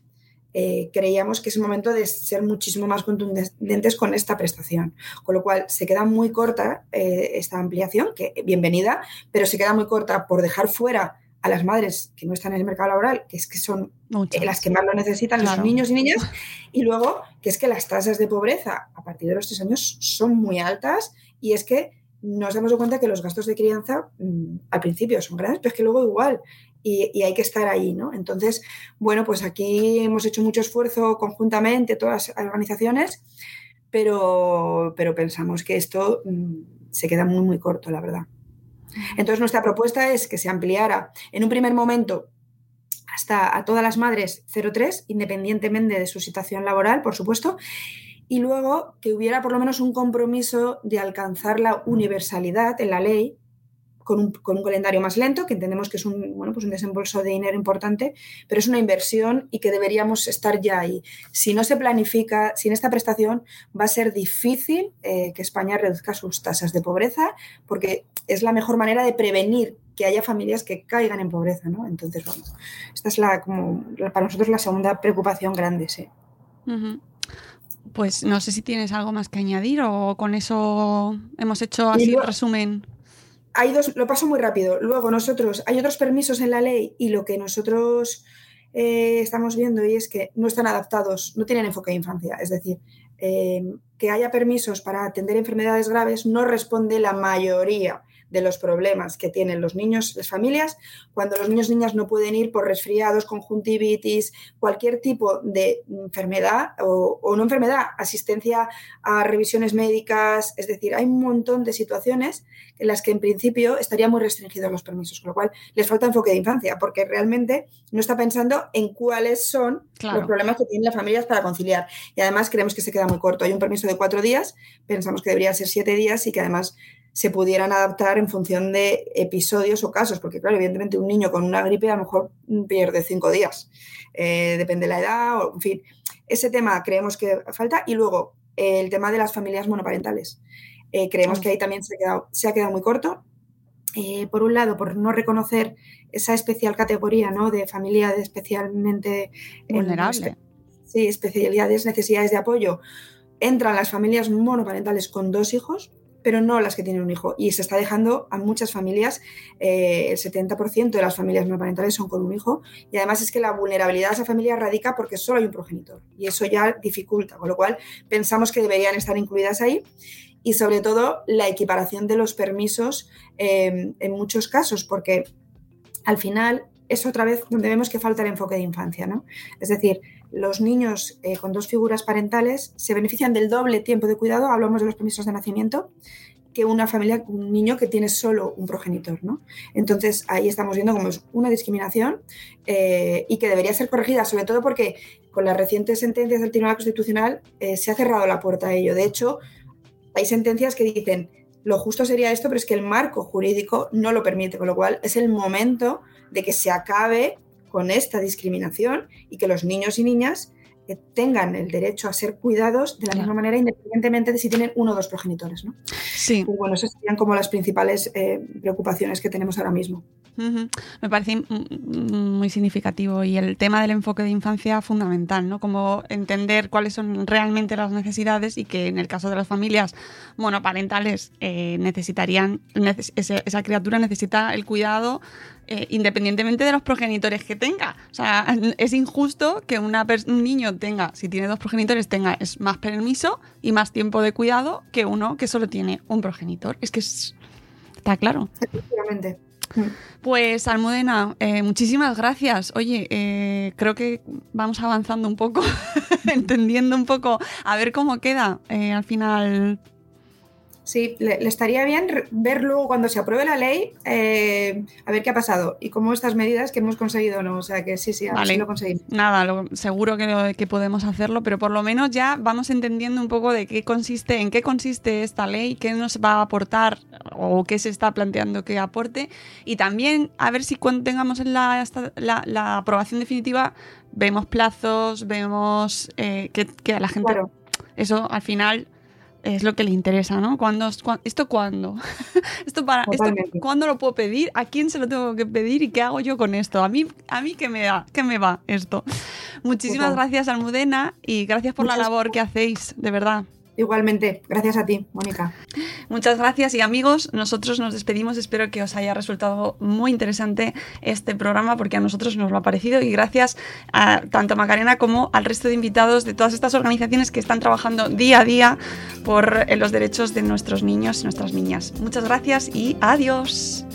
eh, creíamos que es el momento de ser muchísimo más contundentes con esta prestación. Con lo cual, se queda muy corta eh, esta ampliación, que bienvenida, pero se queda muy corta por dejar fuera a las madres que no están en el mercado laboral, que es que son Muchas. eh, las que más lo necesitan, Claro. los niños y niñas, y luego que es que las tasas de pobreza a partir de los tres años son muy altas y es que nos damos cuenta que los gastos de crianza mmm, al principio son grandes, pero es que luego igual y, y, hay que estar ahí, ¿no? Entonces, bueno, pues aquí hemos hecho mucho esfuerzo conjuntamente, todas las organizaciones, pero, pero pensamos que esto mmm, se queda muy, muy corto, la verdad. Entonces, nuestra propuesta es que se ampliara en un primer momento hasta a todas las madres 0,3, independientemente de su situación laboral, por supuesto, y luego que hubiera por lo menos un compromiso de alcanzar la universalidad en la ley con un, calendario más lento, que entendemos que es un, bueno, pues un desembolso de dinero importante, pero es una inversión y que deberíamos estar ya ahí. Si no se planifica, sin esta prestación, va a ser difícil eh, que España reduzca sus tasas de pobreza, porque es la mejor manera de prevenir que haya familias que caigan en pobreza, ¿no? Entonces, bueno, esta es la, como, para nosotros la segunda preocupación grande, sí. Uh -huh. Pues no sé si tienes algo más que añadir o con eso hemos hecho así un resumen. Hay dos, lo paso muy rápido. Luego nosotros, hay otros permisos en la ley y lo que nosotros eh, estamos viendo y es que no están adaptados, no tienen enfoque de infancia. Es decir, eh, que haya permisos para atender enfermedades graves no responde la mayoría de los problemas que tienen los niños, las familias, cuando los niños y niñas no pueden ir por resfriados, conjuntivitis, cualquier tipo de enfermedad o, o, no enfermedad, asistencia a revisiones médicas, es decir, hay un montón de situaciones en las que en principio estarían muy restringidos los permisos, con lo cual les falta enfoque de infancia, porque realmente no está pensando en cuáles son claro. los problemas que tienen las familias para conciliar. Y además creemos que se queda muy corto. Hay un permiso de cuatro días, pensamos que debería ser siete días y que además se pudieran adaptar en función de episodios o casos, porque claro, evidentemente un niño con una gripe a lo mejor pierde cinco días, eh, depende de la edad, o, en fin, ese tema creemos que falta y luego el tema de las familias monoparentales. Eh, creemos que ahí también se ha quedado, se ha quedado muy corto. Eh, por un lado, por no reconocer esa especial categoría ¿no? de familia de especialmente vulnerable. sí, especialidades, necesidades de apoyo. Entran las familias monoparentales con dos hijos, pero no las que tienen un hijo. Y se está dejando a muchas familias, eh, el 70% de las familias monoparentales son con un hijo. Y además es que la vulnerabilidad de esa familia radica porque solo hay un progenitor. Y eso ya dificulta, con lo cual pensamos que deberían estar incluidas ahí. Y sobre todo la equiparación de los permisos eh, en muchos casos, porque al final es otra vez donde vemos que falta el enfoque de infancia. ¿no? Es decir, los niños eh, con dos figuras parentales se benefician del doble tiempo de cuidado, hablamos de los permisos de nacimiento, que una familia, un niño que tiene solo un progenitor. ¿no? Entonces ahí estamos viendo como es una discriminación eh, y que debería ser corregida, sobre todo porque con las recientes sentencias del Tribunal Constitucional eh, se ha cerrado la puerta a ello. De hecho, hay sentencias que dicen lo justo sería esto, pero es que el marco jurídico no lo permite, con lo cual es el momento de que se acabe con esta discriminación y que los niños y niñas eh, tengan el derecho a ser cuidados de la misma manera, independientemente de si tienen uno o dos progenitores. ¿no? Sí. Bueno, esas serían como las principales eh, preocupaciones que tenemos ahora mismo. Uh -huh. Me parece muy significativo y el tema del enfoque de infancia fundamental, ¿no? Como entender cuáles son realmente las necesidades y que en el caso de las familias monoparentales eh, necesitarían, neces esa, esa, criatura necesita el cuidado eh, independientemente de los progenitores que tenga. O sea, <laughs> es injusto que una un niño tenga, si tiene dos progenitores, tenga es más permiso y más tiempo de cuidado que uno que solo tiene un progenitor. Es que es, está claro. Efectivamente. Pues Almudena, eh, muchísimas gracias. Oye, eh, creo que vamos avanzando un poco, <laughs> entendiendo un poco, a ver cómo queda eh, al final. Sí, le, le, estaría bien ver luego cuando se apruebe la ley, eh, a ver qué ha pasado y cómo estas medidas que hemos conseguido no. O sea que sí, sí, a vale. lo conseguimos. Nada, lo, seguro que, lo, que podemos hacerlo, pero por lo menos ya vamos entendiendo un poco de qué consiste, en qué consiste esta ley, qué nos va a aportar o qué se está planteando que aporte y también a ver si cuando tengamos la, la, la aprobación definitiva vemos plazos, vemos eh, que, que, a la gente... Claro. Eso al final es lo que le interesa, ¿no? ¿Cuándo, ¿Esto cuándo? <laughs> ¿Esto para, esto, ¿Cuándo lo puedo pedir? ¿A quién se lo tengo que pedir? ¿Y qué hago yo con esto? ¿A mí, a mí qué me da? ¿Qué me va esto? Muchísimas Total. gracias, Almudena, y gracias por Muchas la labor que hacéis, de verdad. Igualmente, gracias a ti, Mónica. Muchas gracias y amigos, nosotros nos despedimos. Espero que os haya resultado muy interesante este programa porque a nosotros nos lo ha parecido y gracias a tanto a Macarena como al resto de invitados de todas estas organizaciones que están trabajando día a día por los derechos de nuestros niños y nuestras niñas. Muchas gracias y adiós.